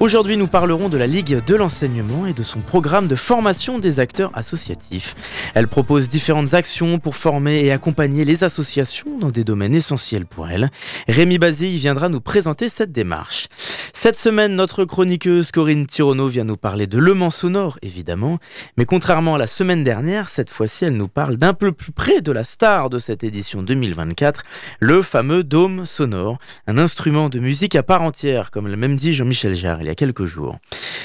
Aujourd'hui, nous parlerons de la Ligue de l'enseignement et de son programme de formation des acteurs associatifs. Elle propose différentes actions pour former et accompagner les associations dans des domaines essentiels pour elle. Rémi Bazé viendra nous présenter cette démarche. Cette semaine, notre chroniqueuse Corinne Tirono vient nous parler de Le Mans sonore, évidemment, mais contrairement à la semaine dernière, cette fois-ci, elle nous parle d'un peu plus près de la star de cette édition 2024, le fameux dôme sonore, un instrument de musique à part entière, comme l'a même dit Jean-Michel Jarre quelques jours.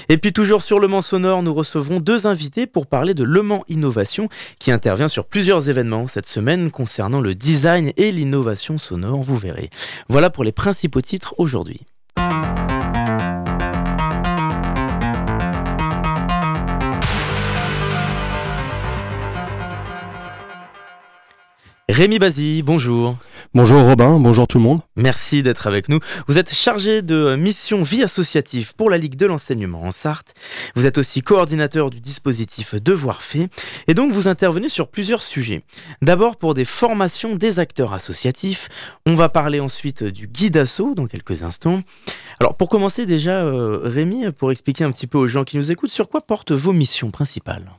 Et puis toujours sur Le Mans Sonore, nous recevrons deux invités pour parler de Le Mans Innovation qui intervient sur plusieurs événements cette semaine concernant le design et l'innovation sonore, vous verrez. Voilà pour les principaux titres aujourd'hui. Rémi Bazi, bonjour. Bonjour Robin, bonjour tout le monde. Merci d'être avec nous. Vous êtes chargé de mission vie associative pour la Ligue de l'enseignement en Sarthe. Vous êtes aussi coordinateur du dispositif Devoir fait et donc vous intervenez sur plusieurs sujets. D'abord pour des formations des acteurs associatifs. On va parler ensuite du guide asso dans quelques instants. Alors pour commencer déjà, euh, Rémi, pour expliquer un petit peu aux gens qui nous écoutent, sur quoi portent vos missions principales?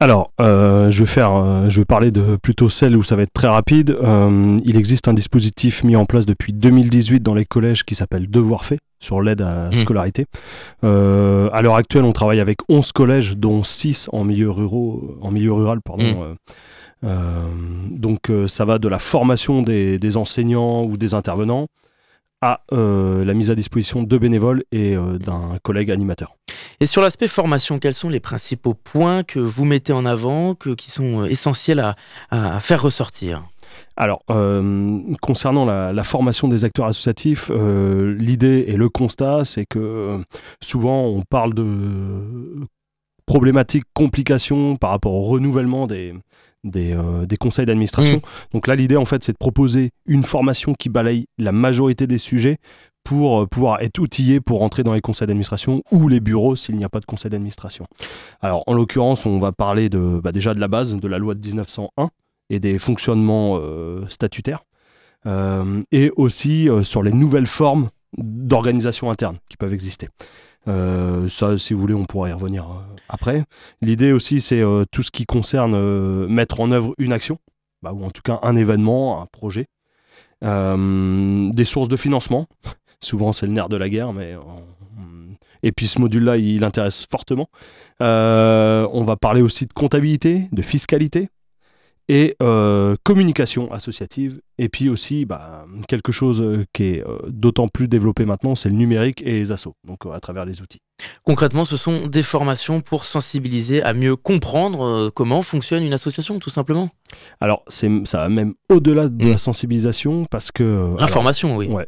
Alors, euh, je vais faire, euh, je vais parler de plutôt celle où ça va être très rapide. Euh, il existe un dispositif mis en place depuis 2018 dans les collèges qui s'appelle Devoir fait sur l'aide à la mmh. scolarité. à l'heure actuelle, on travaille avec 11 collèges, dont 6 en milieu, ruraux, en milieu rural. Pardon, mmh. donc, ça va de la formation des enseignants ou des intervenants à euh, la mise à disposition de bénévoles et euh, d'un collègue animateur. Et sur l'aspect formation, quels sont les principaux points que vous mettez en avant, que, qui sont euh, essentiels à, à faire ressortir? Alors, concernant la, la, formation des acteurs associatifs, l'idée et le constat, c'est que souvent on parle de problématiques, complications par rapport au renouvellement des, euh, des, conseils d'administration. Mm. Donc là, l'idée, en fait, c'est de proposer une formation qui balaye la majorité des sujets pour euh, pouvoir être outillé pour entrer dans les conseils d'administration ou les bureaux s'il n'y a pas de conseil d'administration. Alors, en l'occurrence, on va parler de, bah, déjà de la base de la loi de 1901 et des fonctionnements euh, statutaires, et aussi sur les nouvelles formes d'organisation interne qui peuvent exister. Euh, ça, si vous voulez, on pourra y revenir euh, après. L'idée aussi, c'est euh, tout ce qui concerne mettre en œuvre une action, bah, ou en tout cas un événement, un projet. des sources de financement. Souvent, c'est le nerf de la guerre, mais. Et puis ce module-là, il intéresse fortement. on va parler aussi de comptabilité, de fiscalité, et euh, communication associative. Et puis aussi, bah, quelque chose euh, qui est euh, d'autant plus développé maintenant, c'est le numérique et les assos, donc à travers les outils. Concrètement, ce sont des formations pour sensibiliser à mieux comprendre comment fonctionne une association, tout simplement. Alors, ça va même au-delà de la mm. sensibilisation, parce que... L'information, oui. Ouais.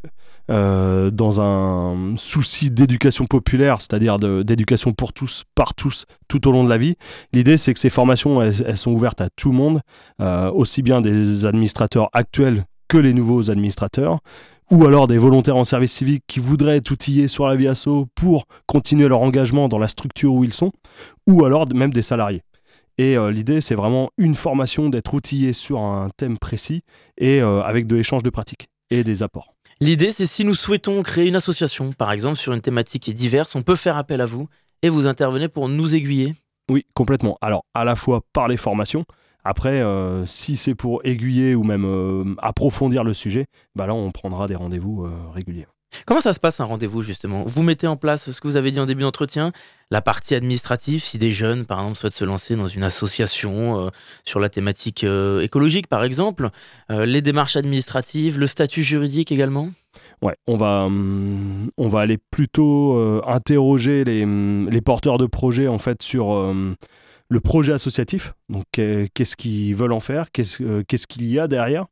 Euh, dans un souci d'éducation populaire, c'est-à-dire d'éducation pour tous, par tous, tout au long de la vie. L'idée, c'est que ces formations, elles, sont ouvertes à tout le monde, euh, aussi bien des administrateurs actuels que les nouveaux administrateurs, ou alors des volontaires en service civique qui voudraient être outillés sur la vie asso pour continuer leur engagement dans la structure où ils sont, ou alors même des salariés. Et euh, l'idée, c'est vraiment une formation d'être outillé sur un thème précis et avec de l'échange de pratiques et des apports. L'idée, c'est si nous souhaitons créer une association, par exemple, sur une thématique qui est diverse, on peut faire appel à vous et vous intervenez pour nous aiguiller. Oui, complètement. Alors, à la fois par les formations, après, euh, si c'est pour aiguiller ou même euh, approfondir le sujet, bah là, on prendra des rendez-vous euh, réguliers. Comment ça se passe un rendez-vous justement? Vous mettez en place ce que vous avez dit en début d'entretien, la partie administrative, si des jeunes par exemple souhaitent se lancer dans une association euh, sur la thématique euh, écologique par exemple, euh, les démarches administratives, le statut juridique également? Ouais, on va, hum, on va aller plutôt interroger les, hum, les, porteurs de projets en fait sur hum, le projet associatif. Donc, qu'est-ce qu'ils veulent en faire Qu'est-ce qu'il y a derrière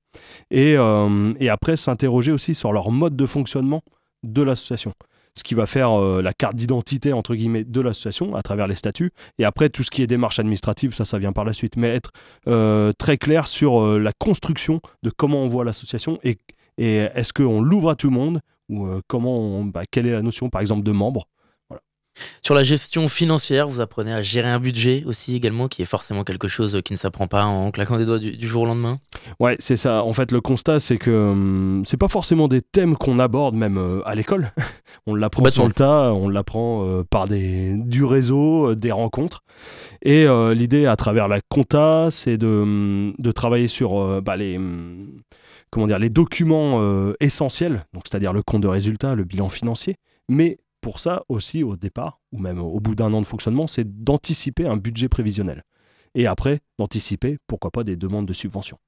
et, et, après, s'interroger aussi sur leur mode de fonctionnement de l'association. ce qui va faire la carte d'identité entre guillemets de l'association à travers les statuts. Et après, tout ce qui est démarche administrative, ça, ça vient par la suite. Mais être très clair sur la construction de comment on voit l'association et, est-ce qu'on l'ouvre à tout le monde ou comment bah, quelle est la notion par exemple de membre sur la gestion financière, vous apprenez à gérer un budget aussi également, qui est forcément quelque chose qui ne s'apprend pas en claquant des doigts du, jour au lendemain? Ouais, c'est ça. En fait, le constat, c'est que hum, c'est pas forcément des thèmes qu'on aborde même euh, à l'école. on l'apprend sur le tas, on l'apprend euh, par des, du réseau, euh, des rencontres. Et l'idée à travers la compta, c'est de, hum, de travailler sur bah, les hum, comment dire les documents essentiels, donc c'est-à-dire le compte de résultat, le bilan financier, mais pour ça aussi au départ, ou même au bout d'un an de fonctionnement, c'est d'anticiper un budget prévisionnel. Et après, d'anticiper, pourquoi pas, des demandes de subvention.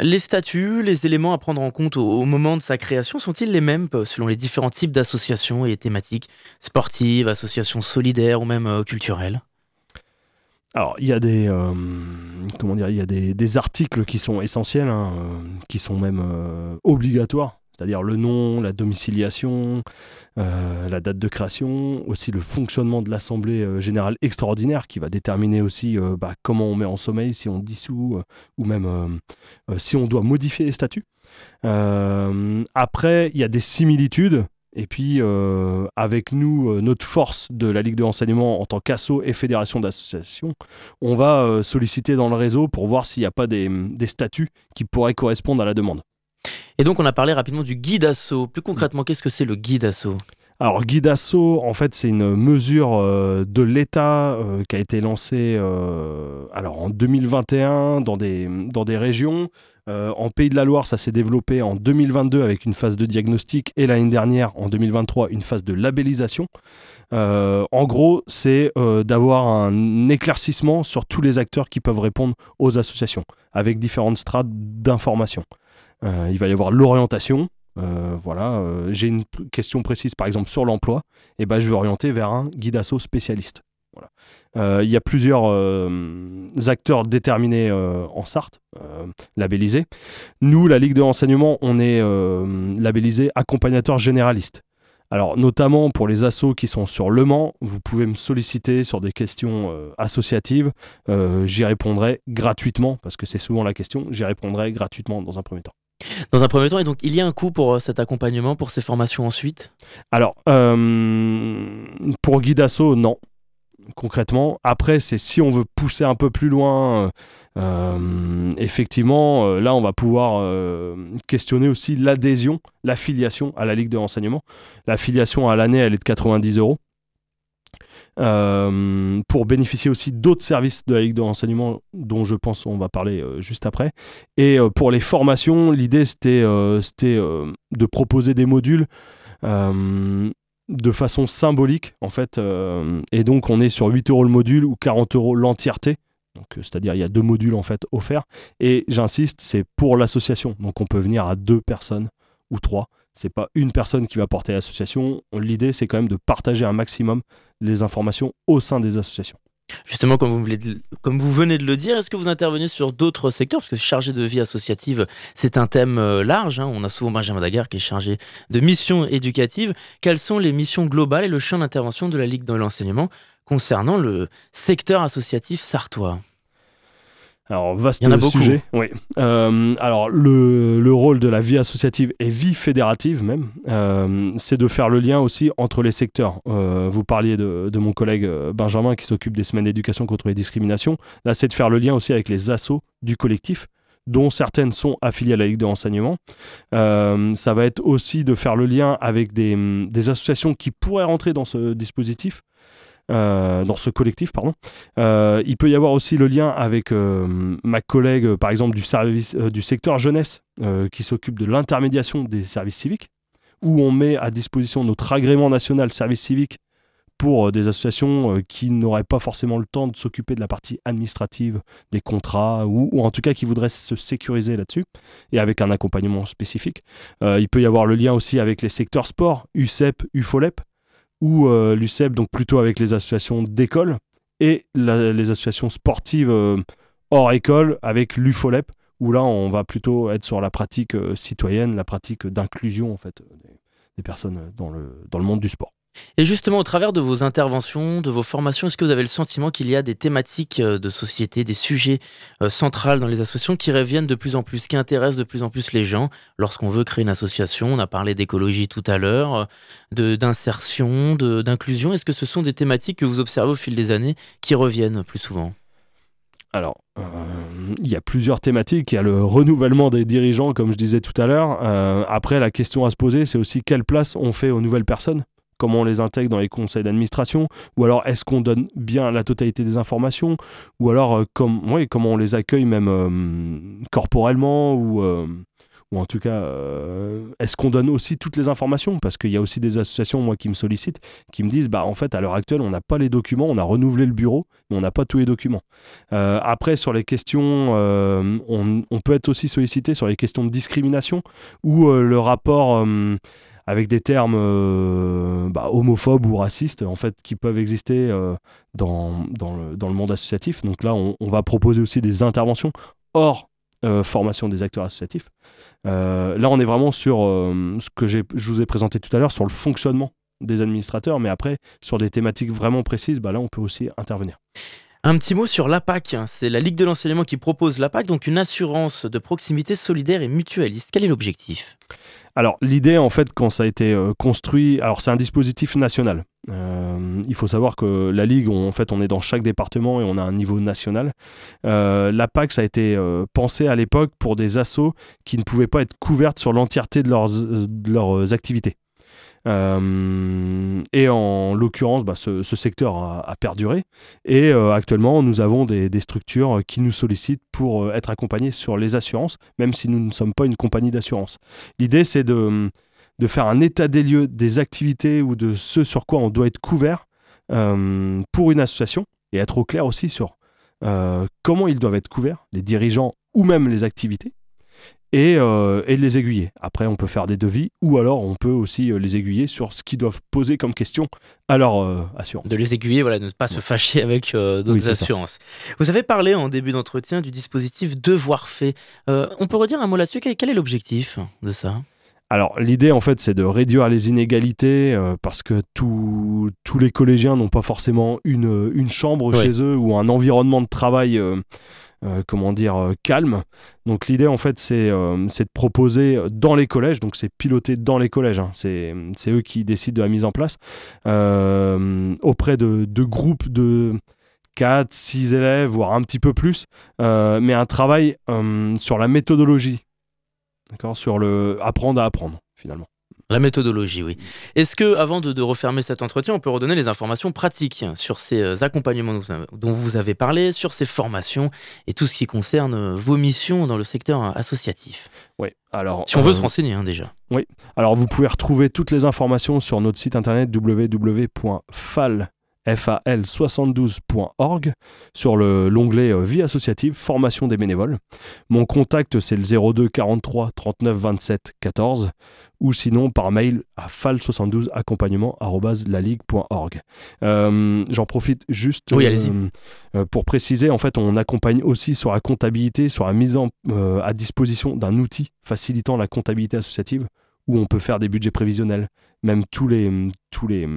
Les statuts, les éléments à prendre en compte au, moment de sa création sont-ils les mêmes euh, selon les différents types d'associations et thématiques sportives, associations solidaires ou même euh, culturelles? Alors, il y a des, euh, comment dire, il y a des, articles qui sont essentiels, hein, qui sont même obligatoires c'est-à-dire le nom, la domiciliation, euh, la date de création, aussi le fonctionnement de l'Assemblée euh, générale extraordinaire qui va déterminer aussi euh, bah, comment on met en sommeil, si on dissout ou même si on doit modifier les statuts. après, il y a des similitudes. Et puis, avec nous, notre force de la Ligue de renseignement en tant qu'asso et fédération d'associations, on va solliciter dans le réseau pour voir s'il n'y a pas des statuts qui pourraient correspondre à la demande. Et donc on a parlé rapidement du guide assaut. Plus concrètement, qu'est-ce que c'est le guide assaut? Alors, guide assaut, en fait, c'est une mesure euh, de l'État euh, qui a été lancée euh, alors en 2021 dans des, dans des régions. en Pays de la Loire, ça s'est développé en 2022 avec une phase de diagnostic et l'année dernière, en 2023, une phase de labellisation. en gros, c'est d'avoir un éclaircissement sur tous les acteurs qui peuvent répondre aux associations avec différentes strates d'information. Euh, il va y avoir l'orientation. Euh, voilà, euh, j'ai une question précise par exemple sur l'emploi, et ben je vais orienter vers un guide asso spécialiste. il y a plusieurs acteurs déterminés en Sarthe, labellisés. Nous, la Ligue de renseignement, on est labellisé accompagnateur généraliste. Alors, notamment pour les assos qui sont sur Le Mans, vous pouvez me solliciter sur des questions associatives. j'y répondrai gratuitement, parce que c'est souvent la question. J'y répondrai gratuitement dans un premier temps. Dans un premier temps, et donc il y a un coût pour euh, cet accompagnement, pour ces formations ensuite? Alors, euh, pour assaut, non. Concrètement, après, c'est si on veut pousser un peu plus loin, euh, effectivement, là, on va pouvoir questionner aussi l'adhésion, l'affiliation à la Ligue de renseignement. L'affiliation à l'année, elle est de 90 euros. Euh, pour bénéficier aussi d'autres services de la Ligue de renseignement dont je pense on va parler euh, juste après. Et euh, pour les formations, l'idée c'était de proposer des modules de façon symbolique en fait. et donc on est sur 8 euros le module ou 40 euros l'entièreté. C'est-à-dire il y a deux modules en fait offerts. Et j'insiste, c'est pour l'association. Donc on peut venir à deux personnes ou trois. C'est pas une personne qui va porter l'association. L'idée, c'est quand même de partager un maximum les informations au sein des associations. Justement, comme vous, venez de le dire, est-ce que vous intervenez sur d'autres secteurs? Parce que chargé de vie associative, c'est un thème euh, large. Hein. On a souvent Benjamin Daguerre qui est chargé de missions éducatives. Quelles sont les missions globales et le champ d'intervention de la Ligue de l'enseignement concernant le secteur associatif sartois? Alors, vaste sujet. Oui. Euh, alors, le, le, rôle de la vie associative et vie fédérative, même, euh, c'est de faire le lien aussi entre les secteurs. Euh, vous parliez de, de, mon collègue Benjamin qui s'occupe des semaines d'éducation contre les discriminations. Là, c'est de faire le lien aussi avec les assos du collectif dont certaines sont affiliées à la Ligue de renseignement. ça va être aussi de faire le lien avec des, des associations qui pourraient rentrer dans ce dispositif. Euh, dans ce collectif, pardon. Euh, il peut y avoir aussi le lien avec euh, ma collègue, par exemple, du, service, du secteur jeunesse, qui s'occupe de l'intermédiation des services civiques, où on met à disposition notre agrément national service civique pour des associations qui n'auraient pas forcément le temps de s'occuper de la partie administrative des contrats ou, ou, en tout cas qui voudraient se sécuriser là-dessus et avec un accompagnement spécifique. il peut y avoir le lien aussi avec les secteurs sport, UCEP, UFOLEP, ou euh, l'UCEP, donc plutôt avec les associations d'école, et les associations sportives euh, hors école avec l'UFOLEP, où là on va plutôt être sur la pratique euh, citoyenne, la pratique d'inclusion en fait des personnes dans le, dans le monde du sport. Et justement, au travers de vos interventions, de vos formations, est-ce que vous avez le sentiment qu'il y a des thématiques de société, des sujets centrales dans les associations qui reviennent de plus en plus, qui intéressent de plus en plus les gens lorsqu'on veut créer une association? On a parlé d'écologie tout à l'heure, d'insertion, d'inclusion. Est-ce que ce sont des thématiques que vous observez au fil des années qui reviennent plus souvent? Alors, euh, il y a plusieurs thématiques. Il y a le renouvellement des dirigeants, comme je disais tout à l'heure. Euh, après, la question à se poser, c'est aussi quelle place on fait aux nouvelles personnes? Comment on les intègre dans les conseils d'administration, ou alors est-ce qu'on donne bien la totalité des informations, ou alors euh, comment on les accueille même corporellement, ou, ou en tout cas, euh, est-ce qu'on donne aussi toutes les informations? Parce qu'il y a aussi des associations, moi, qui me sollicitent, qui me disent, bah en fait, à l'heure actuelle, on n'a pas les documents, on a renouvelé le bureau, mais on n'a pas tous les documents. Euh, après, sur les questions, euh, on, peut être aussi sollicité sur les questions de discrimination, ou le rapport avec des termes bah, homophobes ou racistes en fait qui peuvent exister dans, dans, le, monde associatif. Donc là, on, va proposer aussi des interventions hors euh, formation des acteurs associatifs. Euh, là, on est vraiment sur euh, ce que je vous ai présenté tout à l'heure, sur le fonctionnement des administrateurs, mais après, sur des thématiques vraiment précises, bah là, on peut aussi intervenir. Un petit mot sur l'APAC. C'est la Ligue de l'enseignement qui propose l'APAC, donc une assurance de proximité solidaire et mutualiste. Quel est l'objectif? Alors l'idée en fait quand ça a été euh, construit, alors c'est un dispositif national. Euh, il faut savoir que la Ligue, en fait on est dans chaque département et on a un niveau national. Euh, la PAC ça a été pensé à l'époque pour des assos qui ne pouvaient pas être couvertes sur l'entièreté de leurs activités. Euh, et en l'occurrence, bah, ce, secteur a, perduré. Et euh, actuellement, nous avons des, structures qui nous sollicitent pour euh, être accompagnés sur les assurances, même si nous ne sommes pas une compagnie d'assurance. L'idée, c'est de, de, faire un état des lieux des activités ou de ce sur quoi on doit être couvert pour une association et être au clair aussi sur comment ils doivent être couverts, les dirigeants ou même les activités et, euh, et, les aiguiller. Après, on peut faire des devis ou alors on peut aussi euh, les aiguiller sur ce qu'ils doivent poser comme question à leur euh, assurance. De les aiguiller, voilà, de ne pas se fâcher avec d'autres assurances. Vous avez parlé en début d'entretien du dispositif Devoir fait. on peut redire un mot là-dessus Quel est l'objectif de ça? Alors l'idée en fait c'est de réduire les inégalités parce que tous les collégiens n'ont pas forcément une, une chambre chez eux ou un environnement de travail euh, comment dire, euh, calme. Donc l'idée en fait c'est euh, de proposer dans les collèges, donc c'est piloté dans les collèges, hein. c'est eux qui décident de la mise en place, auprès de, de, groupes de 4, 6 élèves, voire un petit peu plus, mais un travail sur la méthodologie, sur le apprendre à apprendre finalement. La méthodologie, oui. Est-ce que, avant de, refermer cet entretien, on peut redonner les informations pratiques sur ces euh, accompagnements dont vous avez parlé, sur ces formations et tout ce qui concerne euh, vos missions dans le secteur associatif? Oui. Alors, si on veut se euh, renseigner hein, déjà. Oui. Alors vous pouvez retrouver toutes les informations sur notre site internet www.fal fal72.org sur l'onglet euh, Vie associative, formation des bénévoles. Mon contact c'est le 02 43 39 27 14 ou sinon par mail à fal72 accompagnement euh, J'en profite juste euh, pour préciser, en fait on accompagne aussi sur la comptabilité, sur la mise en, à disposition d'un outil facilitant la comptabilité associative où on peut faire des budgets prévisionnels, même tous les, tous les,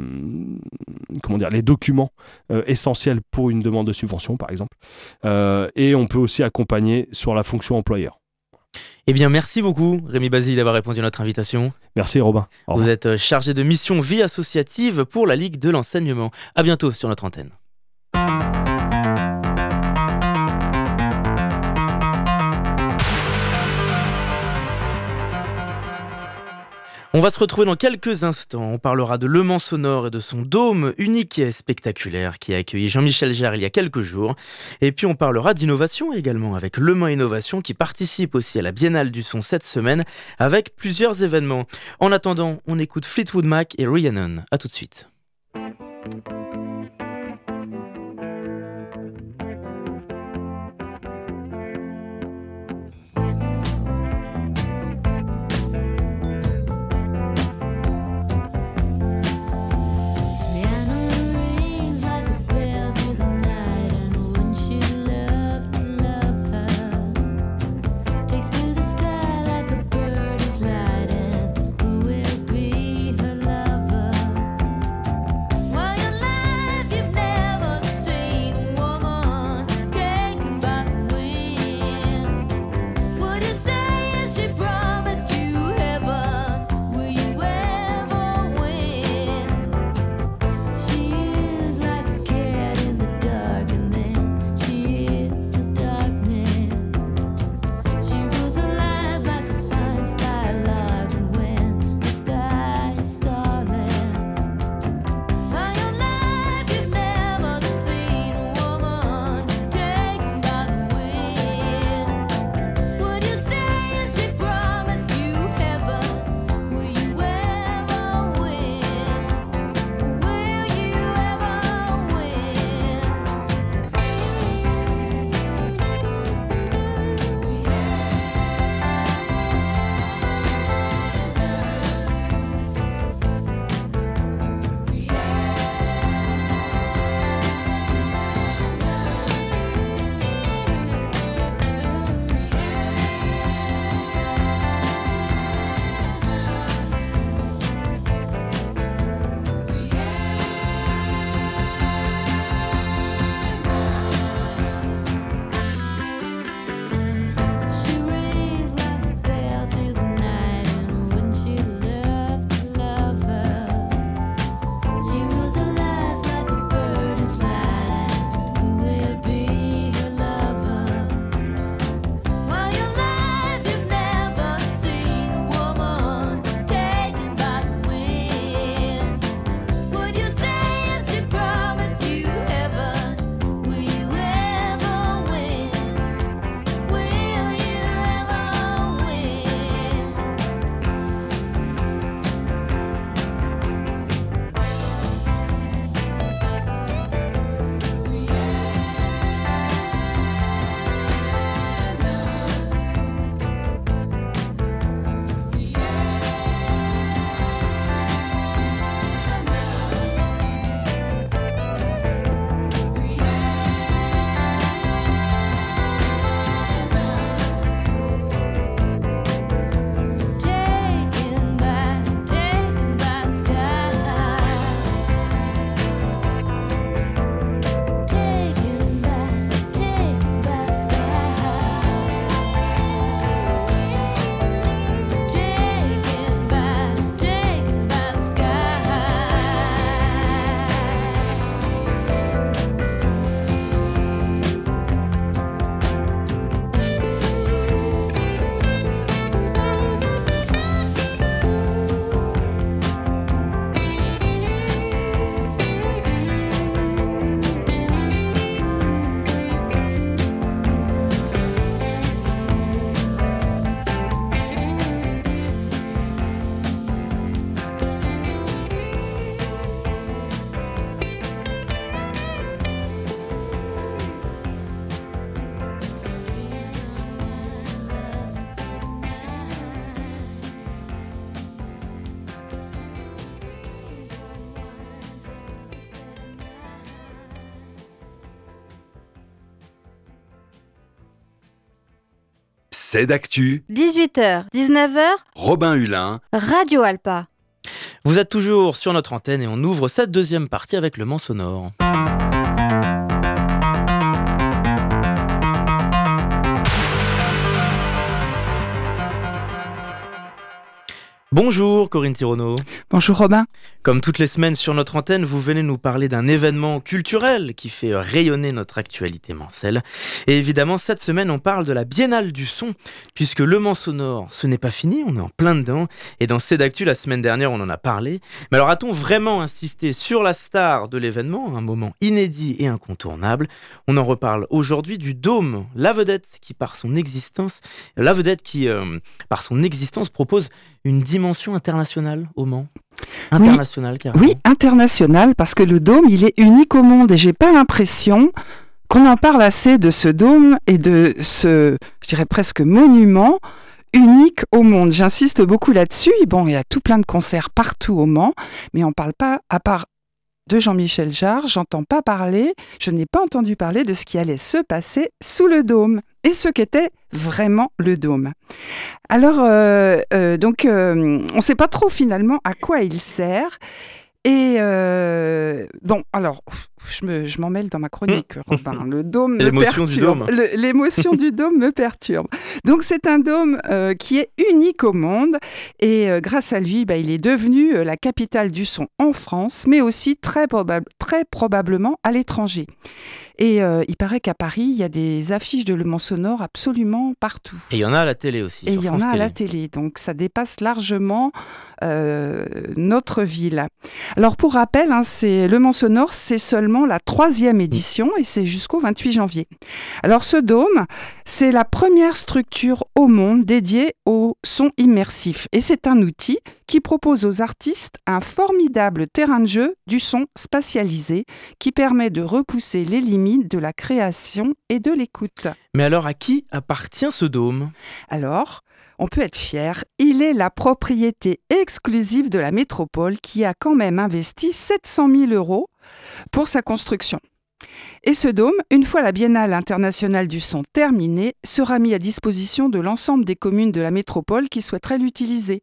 comment dire, les documents euh, essentiels pour une demande de subvention, par exemple. Euh, et on peut aussi accompagner sur la fonction employeur. Eh bien, merci beaucoup, Rémi Basile, d'avoir répondu à notre invitation. Merci, Robin. Vous êtes euh, chargé de mission vie associative pour la Ligue de l'enseignement. À bientôt sur notre antenne. On va se retrouver dans quelques instants. On parlera de Le Mans Sonore et de son dôme unique et spectaculaire qui a accueilli Jean-Michel Jarre il y a quelques jours. Et puis on parlera d'innovation également avec Le Mans Innovation qui participe aussi à la Biennale du Son cette semaine avec plusieurs événements. En attendant, on écoute Fleetwood Mac et Rhiannon. A tout de suite. C'est d'actu. 18h, 19h, Robin Hulin. Radio Alpa. Vous êtes toujours sur notre antenne et on ouvre cette deuxième partie avec le Mans sonore. Bonjour Corinne Tirono. Bonjour Robin. Comme toutes les semaines sur notre antenne, vous venez nous parler d'un événement culturel qui fait rayonner notre actualité mancelle. Et évidemment, cette semaine, on parle de la Biennale du son, puisque le Mans sonore, ce n'est pas fini, on est en plein dedans. Et dans C'est d'actu, la semaine dernière, on en a parlé. Mais alors, a-t-on vraiment insisté sur la star de l'événement, un moment inédit et incontournable? On en reparle aujourd'hui du Dôme, la vedette qui, par son existence, la vedette qui, euh, par son existence, propose une dimension internationale au Mans Internationale, carrément. Oui, international, parce que le dôme, il est unique au monde et j'ai pas l'impression qu'on en parle assez de ce dôme et de ce, je dirais presque monument unique au monde. J'insiste beaucoup là-dessus. Bon, il y a tout plein de concerts partout au Mans, mais on parle pas, à part de Jean-Michel Jarre, j'entends pas parler, je n'ai pas entendu parler de ce qui allait se passer sous le dôme et ce qu'était vraiment le dôme. Alors, euh, euh, donc, euh, on ne sait pas trop finalement à quoi il sert. Et bon, alors, je, me, je m'en mêle dans ma chronique, Robin. Le dôme me L'émotion du perturbe. L'émotion du dôme me perturbe. Donc, c'est un dôme qui est unique au monde. Et grâce à lui, bah, il est devenu la capitale du son en France, mais aussi très probablement à l'étranger. Et euh, il paraît qu'à Paris, il y a des affiches de Le Mans Sonore absolument partout. Et il y en a à la télé aussi. Et il y en a à la Télé. télé, donc ça dépasse largement euh, notre ville. Alors pour rappel, hein, c'est Le Mans Sonore, c'est seulement la troisième édition et c'est jusqu'au 28 janvier. Alors ce dôme, c'est la première structure au monde dédiée au son immersif et c'est un outil qui propose aux artistes un formidable terrain de jeu du son spatialisé qui permet de repousser les limites de la création et de l'écoute. Mais alors, à qui appartient ce dôme? Alors, on peut être fier, il est la propriété exclusive de la métropole qui a quand même investi 700 000 euros pour sa construction. Et ce dôme, une fois la Biennale internationale du son terminée, sera mis à disposition de l'ensemble des communes de la métropole qui souhaiteraient l'utiliser.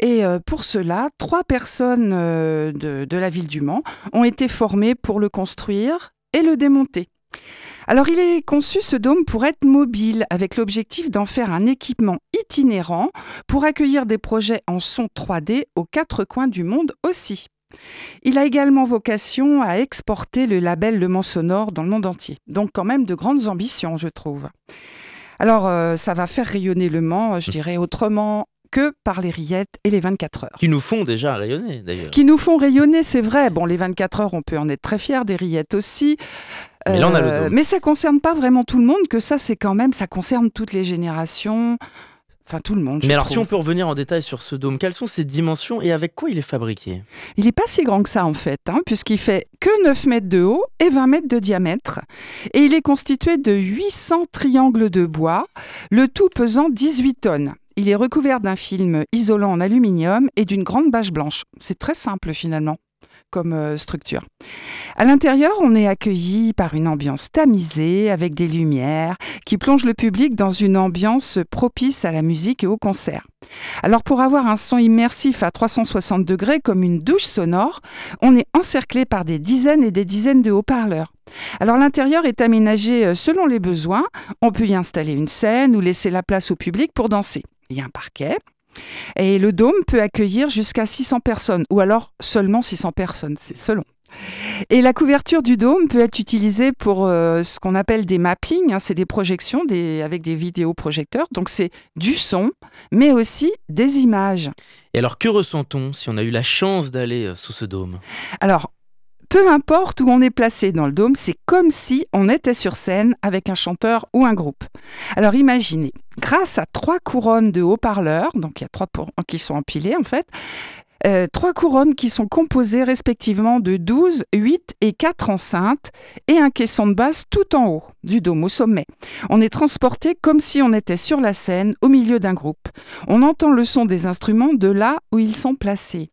Et euh, pour cela, trois personnes euh, de, de la ville du Mans ont été formées pour le construire et le démonter. Alors il est conçu ce dôme pour être mobile avec l'objectif d'en faire un équipement itinérant pour accueillir des projets en son 3D aux quatre coins du monde aussi. Il a également vocation à exporter le label Le Mans Sonore dans le monde entier. Donc quand même de grandes ambitions, je trouve. Alors euh, ça va faire rayonner Le Mans, je dirais autrement que par les rillettes et les 24 heures Qui nous font déjà rayonner d'ailleurs. qui nous font rayonner, c'est vrai. Bon, les 24 heures, on peut en être très fiers, des rillettes aussi. Euh, Mais là, on a le dôme. mais ça concerne pas vraiment tout le monde, que ça, c'est quand même, ça concerne toutes les générations. Enfin, tout le monde. Mais alors, si on peut revenir en détail sur ce dôme, quelles sont ses dimensions et avec quoi il est fabriqué? Il n'est pas si grand que ça, en fait, hein, puisqu'il fait que 9 mètres de haut et 20 mètres de diamètre. Et il est constitué de 800 triangles de bois, le tout pesant 18 tonnes. Il est recouvert d'un film isolant en aluminium et d'une grande bâche blanche. C'est très simple, finalement, euh, structure. À l'intérieur, on est accueilli par une ambiance tamisée, avec des lumières, qui plongent le public dans une ambiance propice à la musique et au concert. Alors pour avoir un son immersif à 360 degrés comme une douche sonore, on est encerclé par des dizaines et des dizaines de haut-parleurs. Alors l'intérieur est aménagé euh, selon les besoins. On peut y installer une scène ou laisser la place au public pour danser. Il y a un parquet. Et le dôme peut accueillir jusqu'à 600 personnes, ou alors seulement 600 personnes, c'est selon. Et la couverture du dôme peut être utilisée pour euh, ce qu'on appelle des mappings, hein, c'est des projections des, avec des vidéoprojecteurs, donc c'est du son, mais aussi des images. Et alors, que ressent-on si on a eu la chance d'aller euh, sous ce dôme? Alors, peu importe où on est placé dans le dôme, c'est comme si on était sur scène avec un chanteur ou un groupe. Alors imaginez, grâce à trois couronnes de haut-parleurs, donc il y a trois qui sont empilées en fait, euh, trois couronnes qui sont composées respectivement de 12, 8 et 4 enceintes et un caisson de basse tout en haut du dôme au sommet. On est transporté comme si on était sur la scène au milieu d'un groupe. On entend le son des instruments de là où ils sont placés.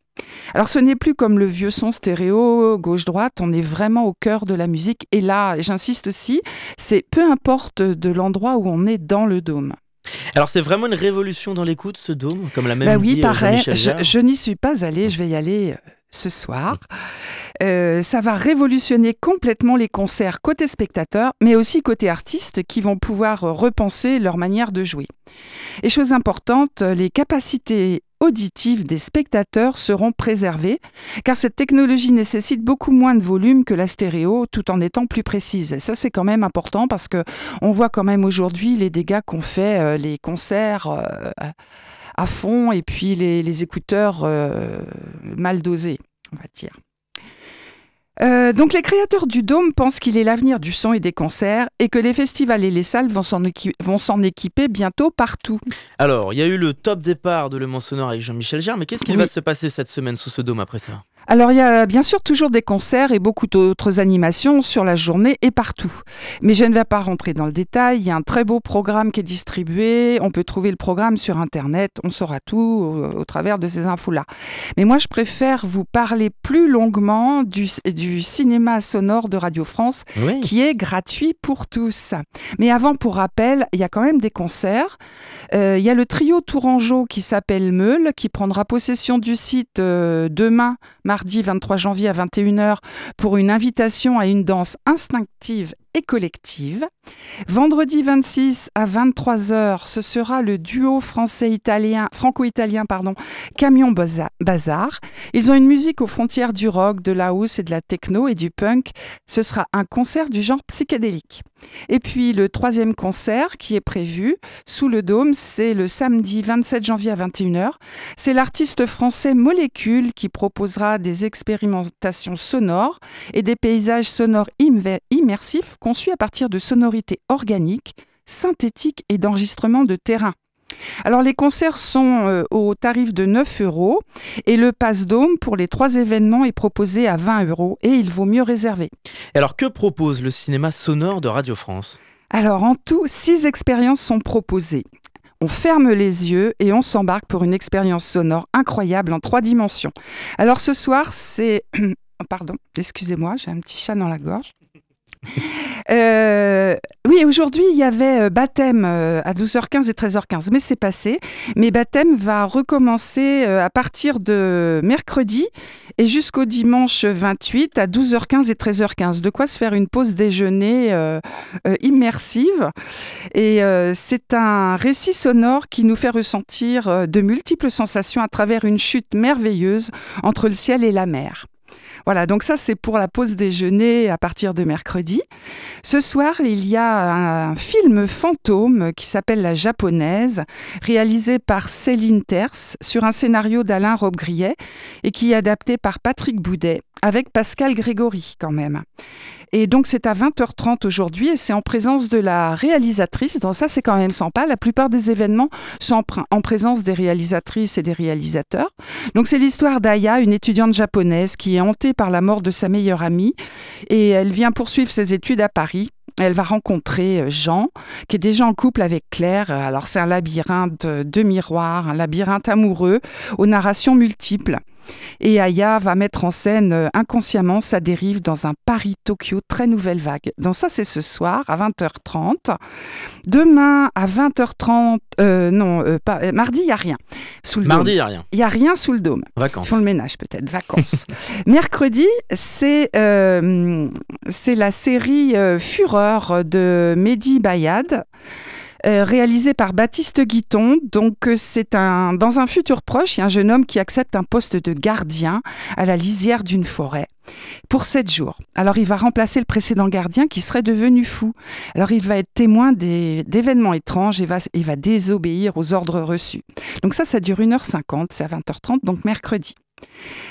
Alors ce n'est plus comme le vieux son stéréo gauche-droite, on est vraiment au cœur de la musique. Et là, j'insiste aussi, c'est peu importe de l'endroit où on est dans le dôme. Alors c'est vraiment une révolution dans l'écoute ce dôme, comme la même Bah oui, dit, euh, pareil. Je, n'y suis pas allée, je vais y aller euh, ce soir. Euh, ça va révolutionner complètement les concerts côté spectateurs, mais aussi côté artistes qui vont pouvoir repenser leur manière de jouer. Et chose importante, les capacités auditives des spectateurs seront préservées, car cette technologie nécessite beaucoup moins de volume que la stéréo, tout en étant plus précise. Et ça, c'est quand même important parce que on voit quand même aujourd'hui les dégâts qu'ont fait euh, les concerts. euh, à fond et puis les, écouteurs euh, mal dosés, on va dire. Euh, donc les créateurs du Dôme pensent qu'il est l'avenir du son et des concerts et que les festivals et les salles vont s'en équi- vont s'en équiper bientôt partout. Alors, il y a eu le top départ de Le Mans Sonore avec Jean-Michel Jarre, mais qu'est-ce qu'il Oui. va se passer cette semaine sous ce dôme après ça? Alors il y a bien sûr toujours des concerts et beaucoup d'autres animations sur la journée et partout. Mais je ne vais pas rentrer dans le détail, il y a un très beau programme qui est distribué, on peut trouver le programme sur Internet, on saura tout au, au travers de ces infos-là. Mais moi je préfère vous parler plus longuement du, du cinéma sonore de Radio France Oui. qui est gratuit pour tous. Mais avant, pour rappel, il y a quand même des concerts. Euh, il y a le trio Tourangeau qui s'appelle Meule, qui prendra possession du site euh, demain, mardi 23 janvier à 21h, pour une invitation à une danse instinctive et collective. Vendredi 26 à 23h, ce sera le duo français-italien, franco-italien, pardon, Camion Baza- Bazar. Ils ont une musique aux frontières du rock, de la house et de la techno et du punk. Ce sera un concert du genre psychédélique. Et puis le troisième concert qui est prévu sous le dôme, c'est le samedi 27 janvier à 21h. C'est l'artiste français Molécule qui proposera des expérimentations sonores et des paysages sonores immersifs conçus à partir de sonorités organiques, synthétiques et d'enregistrements de terrain. Alors les concerts sont euh, au tarif de 9 euros et le pass dôme pour les trois événements est proposé à 20 euros et il vaut mieux réserver. Et Alors, que propose le cinéma sonore de Radio France? Alors en tout, six expériences sont proposées. On ferme les yeux et on s'embarque pour une expérience sonore incroyable en trois dimensions. Alors ce soir, c'est... Pardon, excusez-moi, j'ai un petit chat dans la gorge. Euh, oui, aujourd'hui, il y avait euh, baptême euh, à 12h15 et 13h15, mais c'est passé. Mais baptême va recommencer à partir de mercredi et jusqu'au dimanche 28 à 12h15 et 13h15. De quoi se faire une pause déjeuner immersive. Et c'est un récit sonore qui nous fait ressentir de multiples sensations à travers une chute merveilleuse entre le ciel et la mer. Voilà, donc ça c'est pour la pause déjeuner à partir de mercredi. Ce soir, il y a un film fantôme qui s'appelle La Japonaise, réalisé par Céline Terce sur un scénario d'Alain Robbe-Grillet et qui est adapté par Patrick Boudet avec Pascal Grégory quand même. Et donc c'est à 20h30 aujourd'hui et c'est en présence de la réalisatrice. Donc ça c'est quand même sympa. La plupart des événements sont en, pr- en présence des réalisatrices et des réalisateurs. Donc c'est l'histoire d'Aya, une étudiante japonaise qui est hantée par la mort de sa meilleure amie et elle vient poursuivre ses études à Paris. Elle va rencontrer euh, Jean, qui est déjà en couple avec Claire. Alors c'est un labyrinthe de miroirs, un labyrinthe amoureux aux narrations multiples. Et Aya va mettre en scène euh, inconsciemment sa dérive dans un Paris-Tokyo très nouvelle vague. Donc ça, c'est ce soir à 20h30. Demain à 20h30, euh, non, euh, pas, euh, mardi, il n'y a rien. Sous le Mardi, il a rien. Il n'y a rien sous le dôme. Ils Vacances. font le ménage peut-être, vacances. Mercredi, c'est c'est la série Fureur de Mehdi Bayad. Euh, réalisée par Baptiste Guiton. Donc, euh, c'est un dans un futur proche, il y a un jeune homme qui accepte un poste de gardien à la lisière d'une forêt pour sept jours. Alors, il va remplacer le précédent gardien qui serait devenu fou. Alors, il va être témoin des- d'événements étranges et va, va désobéir aux ordres reçus. Donc ça, ça dure 1h50, c'est à 20h30, donc mercredi.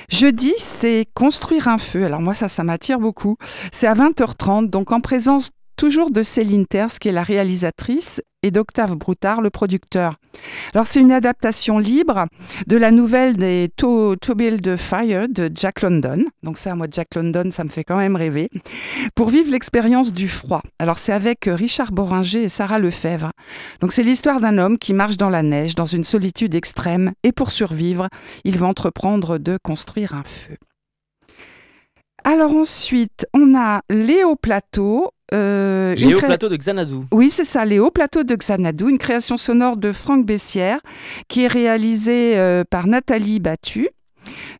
Jeudi, c'est construire un feu. Alors moi, ça, ça m'attire beaucoup. C'est à 20h30, donc en présence toujours de Céline Terce, qui est la réalisatrice, et d'Octave Broutard, le producteur. Alors c'est une adaptation libre de la nouvelle des To, to Build Fire de Jack London. Donc ça, moi, Jack London, ça me fait quand même rêver. Pour vivre l'expérience du froid. Alors c'est avec Richard Boringer et Sarah Lefebvre. Donc c'est l'histoire d'un homme qui marche dans la neige, dans une solitude extrême, et pour survivre, il va entreprendre de construire un feu. Alors ensuite, on a Léo Plateau euh, Les hauts cré- plateaux de Xanadu. Oui, c'est ça, les hauts plateaux de Xanadu, une création sonore de Franck Bessière qui est réalisée euh, par Nathalie Battu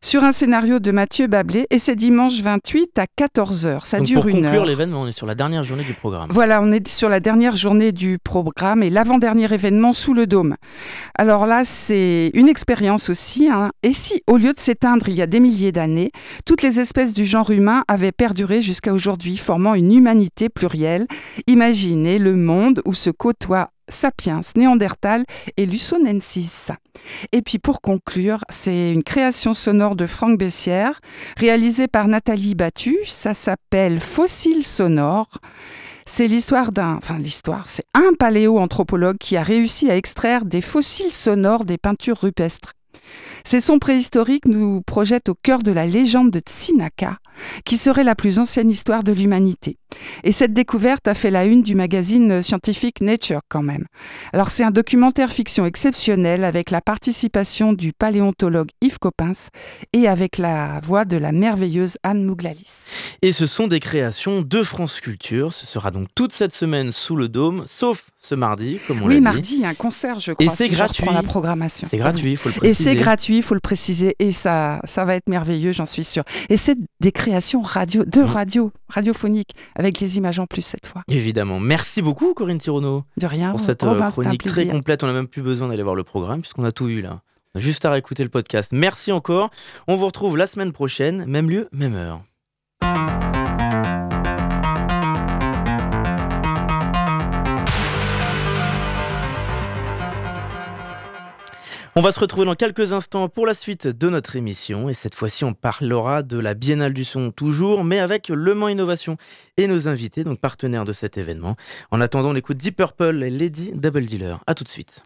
sur un scénario de Mathieu Bablé et c'est dimanche 28 à 14h. Ça Donc dure pour une conclure heure. l'événement, on est sur la dernière journée du programme. Voilà, on est sur la dernière journée du programme et l'avant-dernier événement sous le dôme. Alors là, c'est une expérience aussi. hein. Et si, au lieu de s'éteindre il y a des milliers d'années, toutes les espèces du genre humain avaient perduré jusqu'à aujourd'hui, formant une humanité plurielle, imaginez le monde où se côtoient Sapiens, Néandertal et Lusonensis. Et puis pour conclure, c'est une création sonore de Franck Bessière, réalisée par Nathalie Battu. Ça s'appelle Fossile sonore. C'est l'histoire d'un, enfin l'histoire, c'est un paléoanthropologue qui a réussi à extraire des fossiles sonores des peintures rupestres. Ces sons préhistoriques nous projettent au cœur de la légende de Tsinaka, qui serait la plus ancienne histoire de l'humanité. Et cette découverte a fait la une du magazine scientifique Nature quand même. Alors c'est un documentaire fiction exceptionnel avec la participation du paléontologue Yves Coppens et avec la voix de la merveilleuse Anne Mouglalis. Et ce sont des créations de France Culture. Ce sera donc toute cette semaine sous le dôme, sauf ce mardi, comme on l'a Oui, dit. mardi, il y a un concert, je crois. c'est si gratuit. la programmation. C'est gratuit, il faut le Et préciser. c'est gratuit, il faut le préciser, et ça, ça va être merveilleux, j'en suis sûre. Et c'est des créations radio, de Mm. radio, radiophoniques, avec les images en plus cette fois. Évidemment. Merci beaucoup, Corinne Tirono, De rien, pour cette euh, chronique très complète. On n'a même plus besoin d'aller voir le programme, puisqu'on a tout eu là. Juste à réécouter le podcast. Merci encore. On vous retrouve la semaine prochaine, même lieu, même heure. On va se retrouver dans quelques instants pour la suite de notre émission et cette fois-ci on parlera de la Biennale du son toujours mais avec Le Mans Innovation et nos invités donc partenaires de cet événement. En attendant on écoute Deep Purple et Lady Double Dealer. À tout de suite.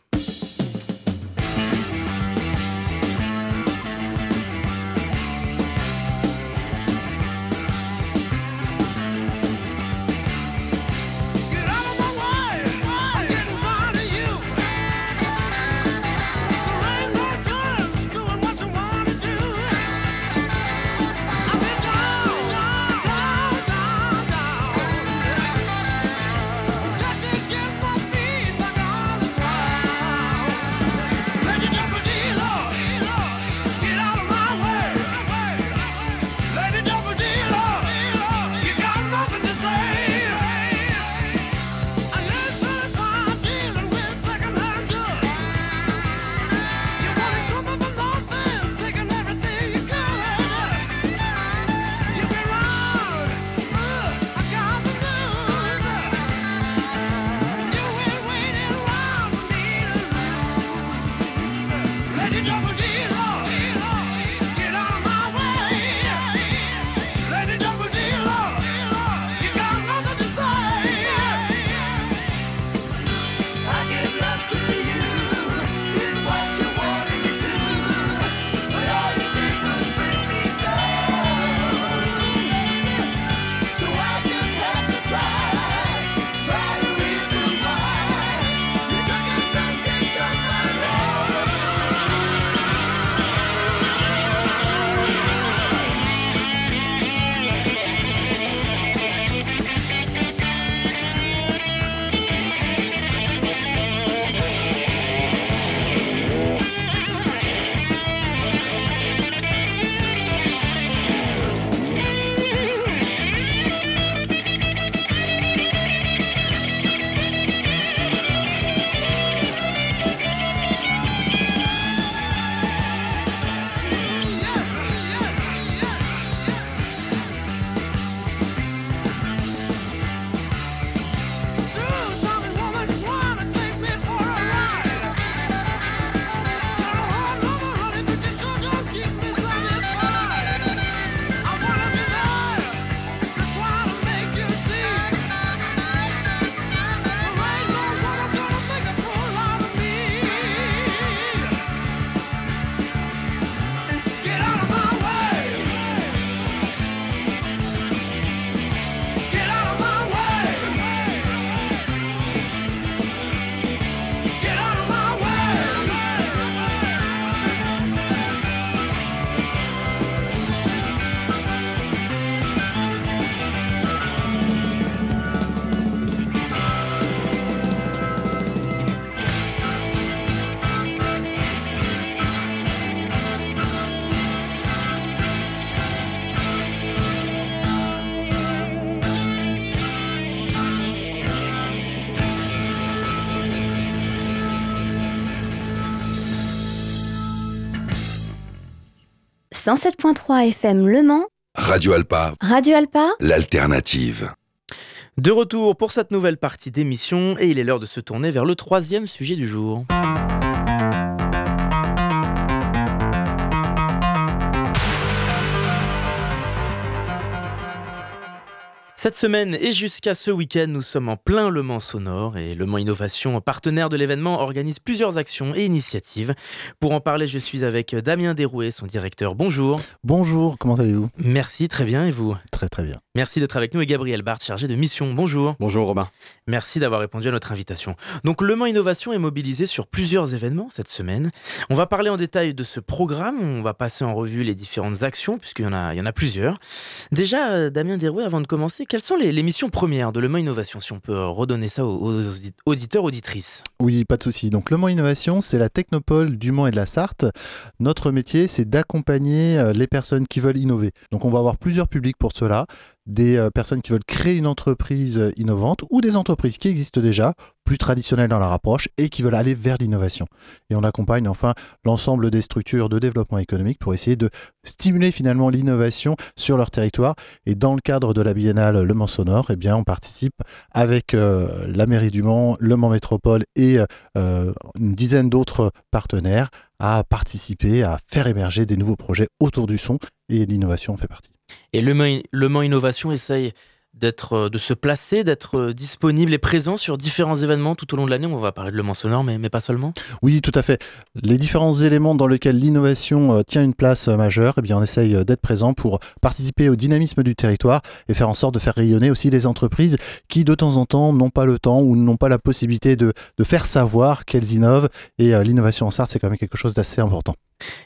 107.3 FM Le Mans, Radio Alpa, Radio Alpa, l'alternative. De retour pour cette nouvelle partie d'émission et il est l'heure de se tourner vers le troisième sujet du jour. Cette semaine et jusqu'à ce week-end, nous sommes en plein Le Mans Sonore et Le Mans Innovation, partenaire de l'événement, organise plusieurs actions et initiatives. Pour en parler, je suis avec Damien Derouet, son directeur. Bonjour. Bonjour, comment allez-vous? Merci, très bien. Et vous? Très très bien. Merci d'être avec nous et Gabriel Barthes, chargé de mission. Bonjour. Bonjour Robin. Merci d'avoir répondu à notre invitation. Donc Le Mans Innovation est mobilisé sur plusieurs événements cette semaine. On va parler en détail de ce programme, on va passer en revue les différentes actions, puisqu'il y en a, il y en a plusieurs. Déjà, euh, Damien Derouet, avant de commencer, quelles sont les, missions premières de Le Mans Innovation, si on peut euh, redonner ça aux, aux audi- auditeurs, auditrices? Oui, pas de souci. Donc Le Mans Innovation, c'est la technopole du Mans et de la Sarthe. Notre métier, c'est d'accompagner euh, les personnes qui veulent innover. Donc on va avoir plusieurs publics pour cela. Des euh, personnes qui veulent créer une entreprise euh, innovante ou des entreprises qui existent déjà, plus traditionnelles dans leur approche et qui veulent aller vers l'innovation. Et on accompagne enfin l'ensemble des structures de développement économique pour essayer de stimuler finalement l'innovation sur leur territoire. Et dans le cadre de la biennale Le Mans Sonore, eh bien, on participe avec euh, la mairie du Mans, le Mans Métropole et une dizaine d'autres partenaires à participer, à faire émerger des nouveaux projets autour du son et l'innovation en fait partie. Et Le Mans, Innovation essaye euh, de se placer, d'être euh, disponible et présent sur différents événements tout au long de l'année. On va parler de Le Mans Sonore, mais, pas seulement. Oui, tout à fait. Les différents éléments dans lesquels l'innovation euh, tient une place majeure, eh bien, on essaye d'être présent pour participer au dynamisme du territoire et faire en sorte de faire rayonner aussi les entreprises qui, de temps en temps, n'ont pas le temps ou n'ont pas la possibilité de, faire savoir qu'elles innovent. Et l'innovation en Sarthe, c'est quand même quelque chose d'assez important.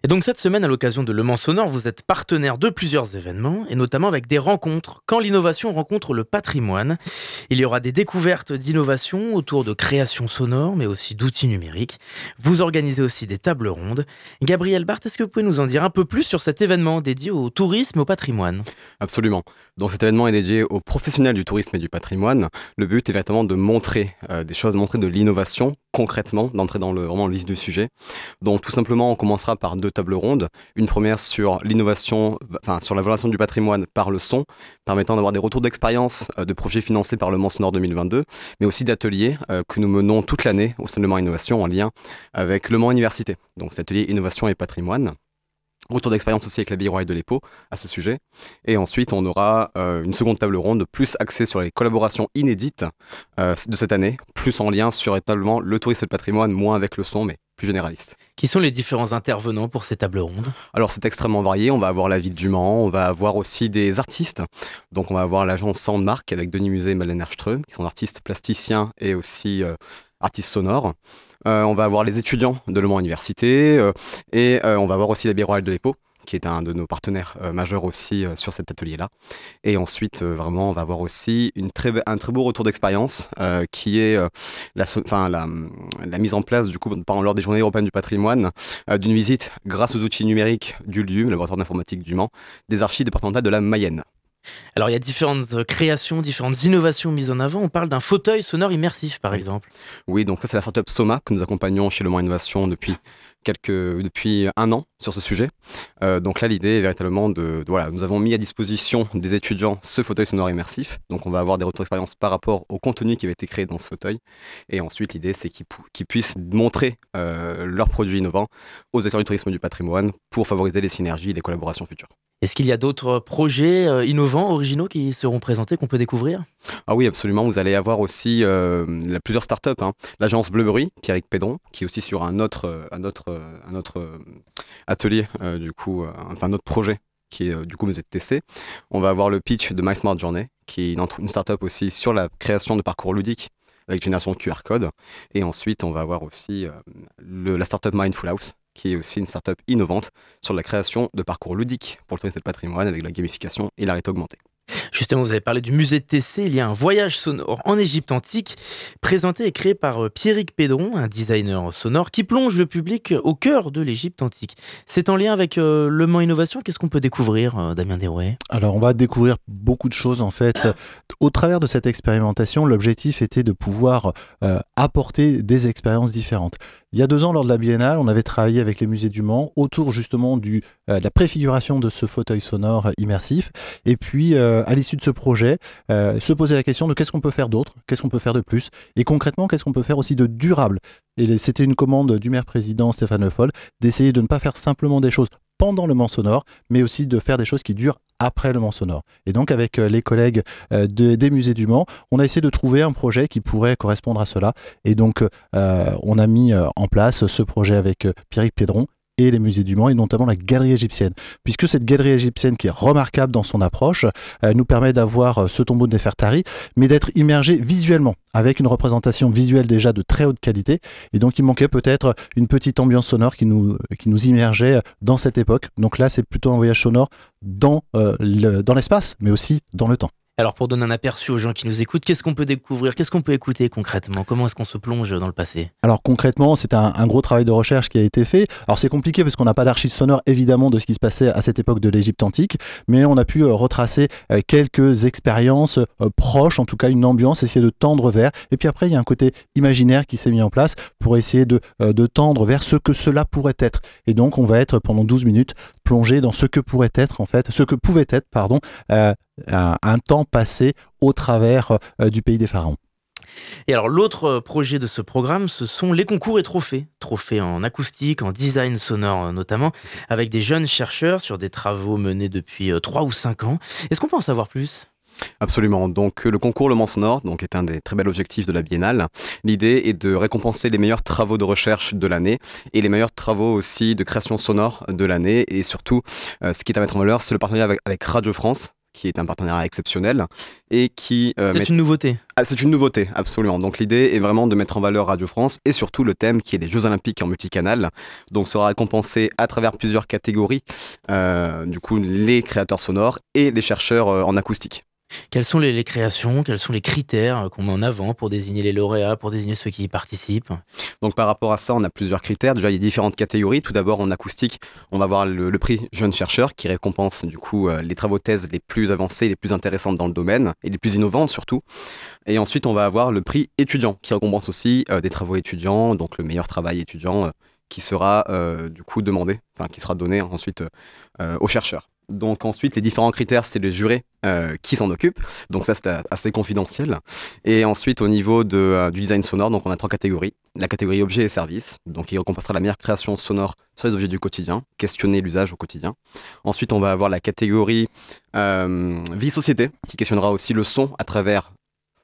Et donc cette semaine, à l'occasion de Le Mans Sonore, vous êtes partenaire de plusieurs événements, et notamment avec des rencontres. Quand l'innovation rencontre le patrimoine, il y aura des découvertes d'innovation autour de création sonore, mais aussi d'outils numériques. Vous organisez aussi des tables rondes. Gabriel Barthes, est-ce que vous pouvez nous en dire un peu plus sur cet événement dédié au tourisme au patrimoine? Absolument. Donc cet événement est dédié aux professionnels du tourisme et du patrimoine. Le but est véritablement de montrer euh, des choses, montrer de l'innovation concrètement, d'entrer dans le vraiment du sujet. Donc tout simplement, on commencera par deux tables rondes. Une première sur l'innovation, enfin sur la valorisation du patrimoine par le son, permettant d'avoir des retours d'expérience euh, de projets financés par le Mans Nord 2022, mais aussi d'ateliers euh, que nous menons toute l'année au sein de Mans Innovation en lien avec Le Mans Université. Donc cet atelier innovation et patrimoine. Retour d'expérience aussi avec la Royale de l'EPO à ce sujet. Et ensuite, on aura euh, une seconde table ronde plus axée sur les collaborations inédites euh, de cette année, plus en lien sur établement le tourisme et le patrimoine, moins avec le son, mais plus généraliste. Qui sont les différents intervenants pour ces tables rondes? Alors c'est extrêmement varié, on va avoir la ville du Mans, on va avoir aussi des artistes. Donc on va avoir l'agence Sandmark avec Denis Musée et Madeleine Erström, qui sont artistes plasticiens et aussi euh, artistes sonores. Euh, on va avoir les étudiants de Le Mans Université euh, et euh, on va avoir aussi la Bière de l'EPO qui est un de nos partenaires majeurs aussi sur cet atelier-là. Et ensuite, vraiment, on va avoir aussi un très beau retour d'expérience qui est la, mise en place, du coup, lors des Journées européennes du patrimoine, d'une visite grâce aux outils numériques du LIU, le laboratoire d'informatique du Mans, des archives départementales de la Mayenne. Alors il y a différentes euh, créations, différentes innovations mises en avant. On parle d'un fauteuil sonore immersif, par exemple. Oui, donc ça c'est la startup Soma que nous accompagnons chez Le Mans Innovation depuis quelques depuis un an sur ce sujet. Euh, donc là l'idée est véritablement de, de- voilà, nous avons mis à disposition des étudiants ce fauteuil sonore immersif. Donc on va avoir des retours d'expérience par rapport au contenu qui avait été créé dans ce fauteuil. Et ensuite l'idée c'est qu'ils puissent montrer euh, leurs produits innovants aux acteurs du tourisme et du patrimoine pour favoriser les synergies et les collaborations futures. Est-ce qu'il y a d'autres projets euh, innovants, originaux qui seront présentés, qu'on peut découvrir? Ah oui, absolument. Vous allez avoir aussi euh, plusieurs startups. Hein. L'agence Bleuberry, Pierrick Pédron, qui est aussi sur un autre, euh, atelier, du coup, un autre projet qui est du coup MZTC. On va avoir le pitch de My Smart Journey, qui est une, startup aussi sur la création de parcours ludiques avec génération QR code. Et ensuite, on va avoir aussi la startup Mindful House, qui est aussi une startup innovante sur la création de parcours ludiques pour le tourisme et le patrimoine avec la gamification et la réalité augmentée. Justement, vous avez parlé du musée de TC. Il y a un voyage sonore en Égypte antique, présenté et créé par euh, Pierrick Pédron, un designer sonore, qui plonge le public au cœur de l'Égypte antique. C'est en lien avec euh, Le Mans Innovation. Qu'est-ce qu'on peut découvrir, euh, Damien Derouet Alors, on va découvrir beaucoup de choses en fait. Au travers de cette expérimentation, l'objectif était de pouvoir euh, apporter des expériences différentes. Il y a deux ans, lors de la Biennale, on avait travaillé avec les musées du Mans autour justement euh, de la préfiguration de ce fauteuil sonore immersif. Et puis, euh, à l'issue de ce projet, euh, se poser la question de qu'est-ce qu'on peut faire d'autre, qu'est-ce qu'on peut faire de plus, et concrètement, qu'est-ce qu'on peut faire aussi de durable. Et c'était une commande du maire-président Stéphane Le Foll d'essayer de ne pas faire simplement des choses pendant le Mans sonore, mais aussi de faire des choses qui durent après le Mans sonore. Et donc, avec euh, les collègues euh, de- des musées du Mans, on a essayé de trouver un projet qui pourrait correspondre à cela. Et donc, euh, on a mis en place ce projet avec Pierrick Pédron et les musées du Mans, et notamment la galerie égyptienne. Puisque cette galerie égyptienne, qui est remarquable dans son approche, euh, nous permet d'avoir euh, ce tombeau de Nefertari, mais d'être immergé visuellement, avec une représentation visuelle déjà de très haute qualité. Et donc, il manquait peut-être une petite ambiance sonore qui nous, qui nous immergeait dans cette époque. Donc là, c'est plutôt un voyage sonore dans, euh, dans l'espace, mais aussi dans le temps. Alors pour donner un aperçu aux gens qui nous écoutent, qu'est-ce qu'on peut découvrir, qu'est-ce qu'on peut écouter concrètement? Comment est-ce qu'on se plonge dans le passé? Alors concrètement, c'est un, gros travail de recherche qui a été fait. Alors c'est compliqué parce qu'on n'a pas d'archives sonores évidemment de ce qui se passait à cette époque de l'Égypte antique, mais on a pu euh, retracer euh, quelques expériences euh, proches, en tout cas une ambiance, essayer de tendre vers. Et puis après, il y a un côté imaginaire qui s'est mis en place pour essayer de, de tendre vers ce que cela pourrait être. Et donc on va être pendant 12 minutes plongé dans ce que pourrait être en fait, ce que pouvait être, pardon, un, un temps passé au travers euh, du pays des pharaons. Et alors l'autre euh, projet de ce programme, ce sont les concours et trophées. Trophées en acoustique, en design sonore euh, notamment, avec des jeunes chercheurs sur des travaux menés depuis 3 ou 5 ans. Est-ce qu'on peut en savoir plus? Absolument. Donc le concours Le Mans Sonore donc, est un des très bels objectifs de la Biennale. L'idée est de récompenser les meilleurs travaux de recherche de l'année et les meilleurs travaux aussi de création sonore de l'année. Et surtout, euh, ce qui est à mettre en valeur, c'est le partenariat avec, avec Radio France qui est un partenariat exceptionnel et qui euh, C'est met- une nouveauté. Ah, c'est une nouveauté, absolument. Donc l'idée est vraiment de mettre en valeur Radio France et surtout le thème qui est les Jeux Olympiques en multicanal. Donc sera récompensé à travers plusieurs catégories, euh, du coup les créateurs sonores et les chercheurs euh, en acoustique. Quelles sont les, créations, quels sont les critères qu'on met en avant pour désigner les lauréats, pour désigner ceux qui y participent? Donc par rapport à ça, on a plusieurs critères. Déjà, il y a différentes catégories. Tout d'abord, en acoustique, on va avoir le, prix jeune chercheur qui récompense du coup euh, les travaux de thèse les plus avancés, les plus intéressantes dans le domaine et les plus innovantes surtout. Et ensuite, on va avoir le prix étudiant qui récompense aussi euh, des travaux étudiants, donc le meilleur travail étudiant euh, qui sera du coup demandé, enfin qui sera donné ensuite aux chercheurs. Donc ensuite, les différents critères, c'est le juré euh, qui s'en occupe. Donc ça, c'est assez confidentiel. Et ensuite, au niveau de, euh, du design sonore, donc on a trois catégories. La catégorie objets et services, donc qui récompensera la meilleure création sonore sur les objets du quotidien, questionner l'usage au quotidien. Ensuite, on va avoir la catégorie euh, vie-société, qui questionnera aussi le son à travers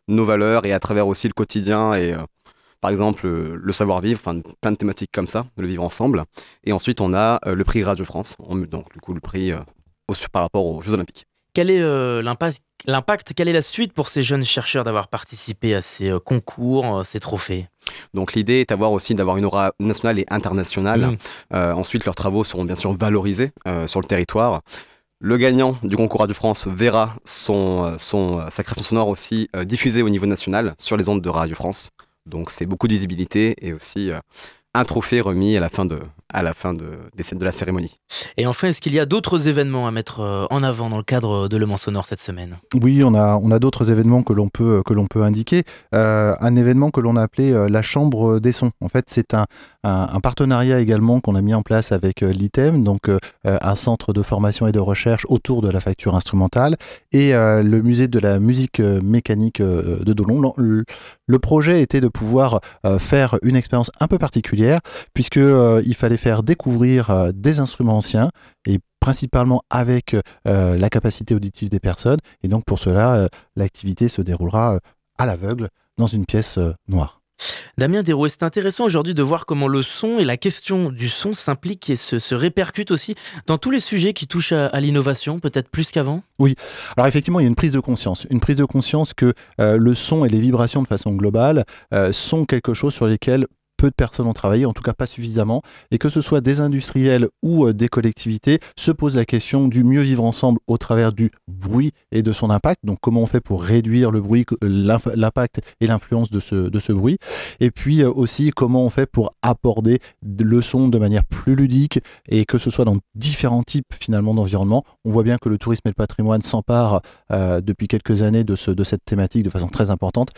nos valeurs et à travers aussi le quotidien et par exemple le savoir-vivre, enfin plein de thématiques comme ça, le vivre ensemble. Et ensuite, on a le prix Radio France, On- donc du coup le prix au- par rapport aux Jeux Olympiques. Quel est euh, l'impact quelle est la suite pour ces jeunes chercheurs d'avoir participé à ces euh, concours, euh, ces trophées? Donc l'idée est d'avoir aussi d'avoir une aura nationale et internationale. Euh, ensuite, leurs travaux seront bien sûr valorisés sur le territoire. Le gagnant du concours Radio France verra son, son, sa création sonore aussi diffusée au niveau national sur les ondes de Radio France. Donc c'est beaucoup de visibilité et aussi un trophée remis à la fin de, à la, fin de, des- de la cérémonie. Et enfin, est-ce qu'il y a d'autres événements à mettre euh, en avant dans le cadre de Le Mans Sonore cette semaine? Oui, on a, on a d'autres événements que l'on peut, que l'on peut indiquer. Euh, un événement que l'on a appelé euh, la Chambre des Sons. En fait, c'est un, un, un partenariat également qu'on a mis en place avec l'ITEM, donc euh, un centre de formation et de recherche autour de la facture instrumentale, et euh, le musée de la musique mécanique de Dolon. Le, le projet était de pouvoir euh, faire une expérience un peu particulière, puisque euh, il fallait faire découvrir euh, des instruments anciens et principalement avec euh, la capacité auditive des personnes. Et donc pour cela, euh, l'activité se déroulera à l'aveugle dans une pièce noire. Damien Desrouet, c'est intéressant aujourd'hui de voir comment le son et la question du son s'impliquent et se, se répercutent aussi dans tous les sujets qui touchent à, à l'innovation, peut-être plus qu'avant? Alors effectivement, il y a une prise de conscience, une prise de conscience que euh, le son et les vibrations de façon globale euh, sont quelque chose sur lesquels peu de personnes ont travaillé, en tout cas pas suffisamment, et que ce soit des industriels ou euh, des collectivités, se pose la question du mieux vivre ensemble au travers du bruit et de son impact. Donc comment on fait pour réduire le bruit, l'impact et l'influence de ce, bruit, et puis euh, aussi comment on fait pour aborder le son de manière plus ludique et que ce soit dans différents types finalement d'environnements. On voit bien que le tourisme et le patrimoine s'emparent euh, depuis quelques années de cette thématique de façon très importante.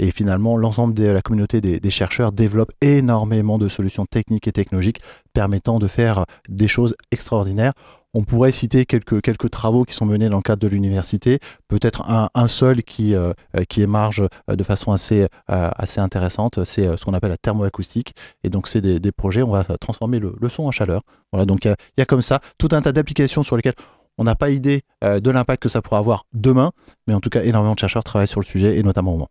Et finalement, l'ensemble de la communauté des, chercheurs développe énormément de solutions techniques et technologiques permettant de faire des choses extraordinaires. On pourrait citer quelques, travaux qui sont menés dans le cadre de l'université, peut-être un, seul qui, euh, qui émarge euh, de façon assez, euh, intéressante, c'est ce qu'on appelle la thermoacoustique. Et donc, c'est des, des projets, on va transformer le, son en chaleur. Voilà, donc il y a- comme ça tout un tas d'applications sur lesquelles on n'a pas idée de l'impact que ça pourra avoir demain, mais en tout cas, énormément de chercheurs travaillent sur le sujet, et notamment au Mans.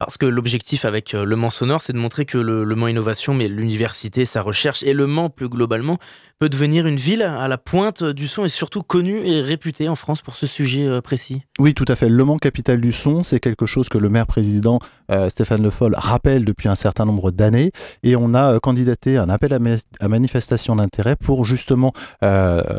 Parce que l'objectif avec euh, Le Mans Sonore, c'est de montrer que le, le Mans Innovation, mais l'université, sa recherche et le Mans plus globalement, peut devenir une ville à la pointe du son et surtout connue et réputée en France pour ce sujet euh, précis. Oui, tout à fait. Le Mans capitale du son, c'est quelque chose que le maire président euh, Stéphane Le Foll rappelle depuis un certain nombre d'années. Et on a euh, candidaté un appel à, ma- à manifestation d'intérêt pour justement,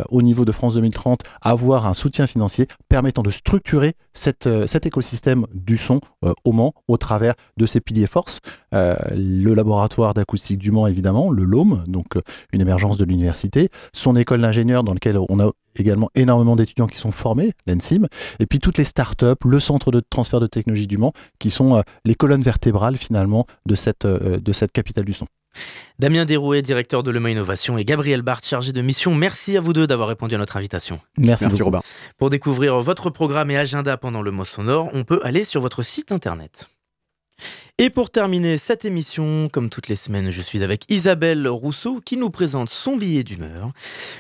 au niveau de France 2030, avoir un soutien financier permettant de structurer cet écosystème du son au Mans au travers de ses piliers force. Euh, le laboratoire d'acoustique du Mans, évidemment, le LOM, donc une émergence de l'université, son école d'ingénieurs dans laquelle on a également énormément d'étudiants qui sont formés, l'ENSIM, et puis toutes les startups, le centre de transfert de technologie du Mans, qui sont euh, les colonnes vertébrales finalement de cette, euh, de cette capitale du son. Damien Derouet, directeur de Le Mans Innovation, et Gabriel Barthes, chargé de mission. Merci à vous deux d'avoir répondu à notre invitation. Merci, Merci. Robin. Pour découvrir votre programme et agenda pendant le Mans Sonore, on peut aller sur votre site internet. Et pour terminer cette émission, comme toutes les semaines, je suis avec Isabelle Rousseau qui nous présente son billet d'humeur.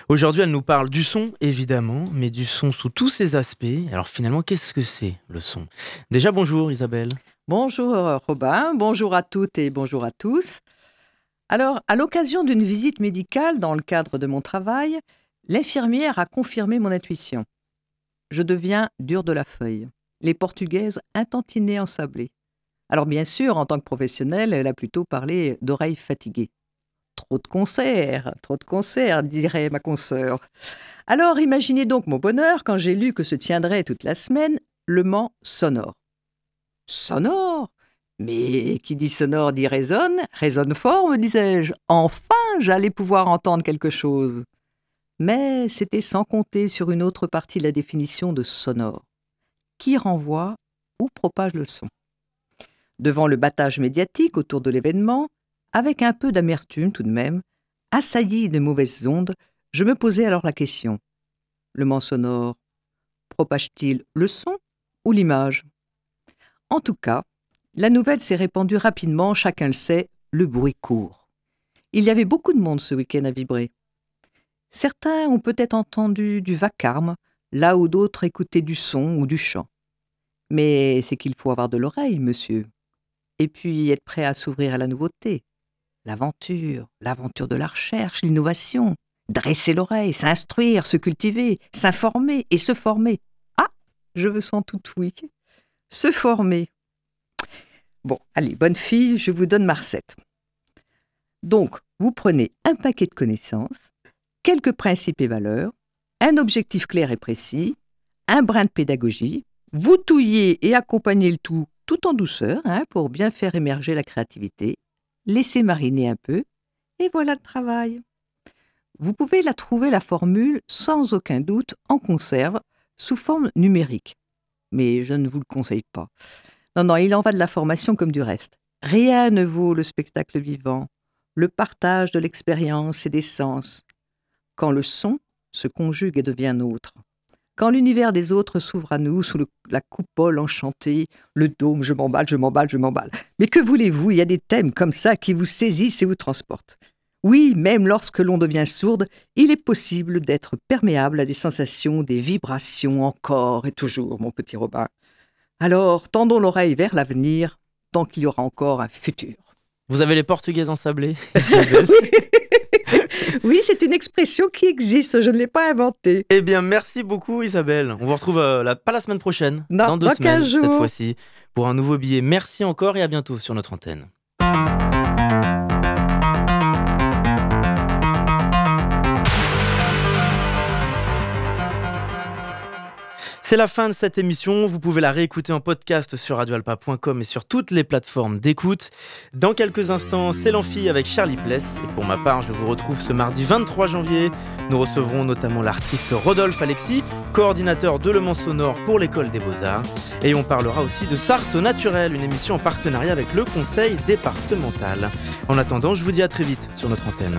Aujourd'hui, elle nous parle du son, évidemment, mais du son sous tous ses aspects. Alors finalement, qu'est-ce que c'est le son? Déjà, bonjour Isabelle. Bonjour Robin, bonjour à toutes et bonjour à tous. Alors, à l'occasion d'une visite médicale dans le cadre de mon travail, l'infirmière a confirmé mon intuition. Je deviens dur de la feuille, les portugaises intantinées en sablé. Alors bien sûr, en tant que professionnelle, elle a plutôt parlé d'oreilles fatiguées. Trop de concerts, trop de concerts, dirait ma consoeur. Alors imaginez donc mon bonheur quand j'ai lu que se tiendrait toute la semaine le Mans sonore. Sonore? Mais qui dit sonore dit résonne, résonne fort, me disais-je. Enfin, j'allais pouvoir entendre quelque chose. Mais c'était sans compter sur une autre partie de la définition de sonore. Qui renvoie ou propage le son Devant le battage médiatique autour de l'événement, avec un peu d'amertume tout de même, assailli de mauvaises ondes, je me posais alors la question. Le Mans sonore propage-t-il le son ou l'image? En tout cas, la nouvelle s'est répandue rapidement, chacun le sait, le bruit court. Il y avait beaucoup de monde ce week-end à vibrer. Certains ont peut-être entendu du vacarme, là où d'autres écoutaient du son ou du chant. Mais c'est qu'il faut avoir de l'oreille, monsieur. Et puis être prêt à s'ouvrir à la nouveauté. L'aventure, l'aventure de la recherche, l'innovation. Dresser l'oreille, s'instruire, se cultiver, s'informer et se former. Ah, je veux sans tout oui. Se former. Bon, allez, bonne fille, je vous donne ma recette. Donc, vous prenez un paquet de connaissances, quelques principes et valeurs, un objectif clair et précis, un brin de pédagogie, vous touillez et accompagnez le tout tout en douceur hein, pour bien faire émerger la créativité, laissez mariner un peu, et voilà le travail. Vous pouvez la trouver, la formule, sans aucun doute, en conserve, sous forme numérique. Mais je ne vous le conseille pas. Non, non, il en va de la formation comme du reste. Rien ne vaut le spectacle vivant, le partage de l'expérience et des sens, quand le son se conjugue et devient nôtre. Quand l'univers des autres s'ouvre à nous sous le- la coupole enchantée, le dôme, je m'emballe, je m'emballe, je m'emballe. Mais que voulez-vous, il y a des thèmes comme ça qui vous saisissent et vous transportent. Oui, même lorsque l'on devient sourde, il est possible d'être perméable à des sensations, des vibrations encore et toujours, mon petit Robin. Alors, tendons l'oreille vers l'avenir, tant qu'il y aura encore un futur. Vous avez les portugaises ensablées Oui, c'est une expression qui existe, je ne l'ai pas inventée. Eh bien, merci beaucoup Isabelle. On vous retrouve euh, la- pas la semaine prochaine, Non, dans deux dans semaines 15 cette fois-ci, pour un nouveau billet. Merci encore et à bientôt sur notre antenne. C'est la fin de cette émission. Vous pouvez la réécouter en podcast sur radioalpa.com et sur toutes les plateformes d'écoute. Dans quelques instants, c'est l'amphi avec Charlie Pless. Et pour ma part, je vous retrouve ce mardi 23 janvier. Nous recevrons notamment l'artiste Rodolphe Alexis, coordinateur de Le Mans Sonore pour l'école des Beaux-Arts. Et on parlera aussi de Sarthe au naturel, une émission en partenariat avec le conseil départemental. En attendant, je vous dis à très vite sur notre antenne.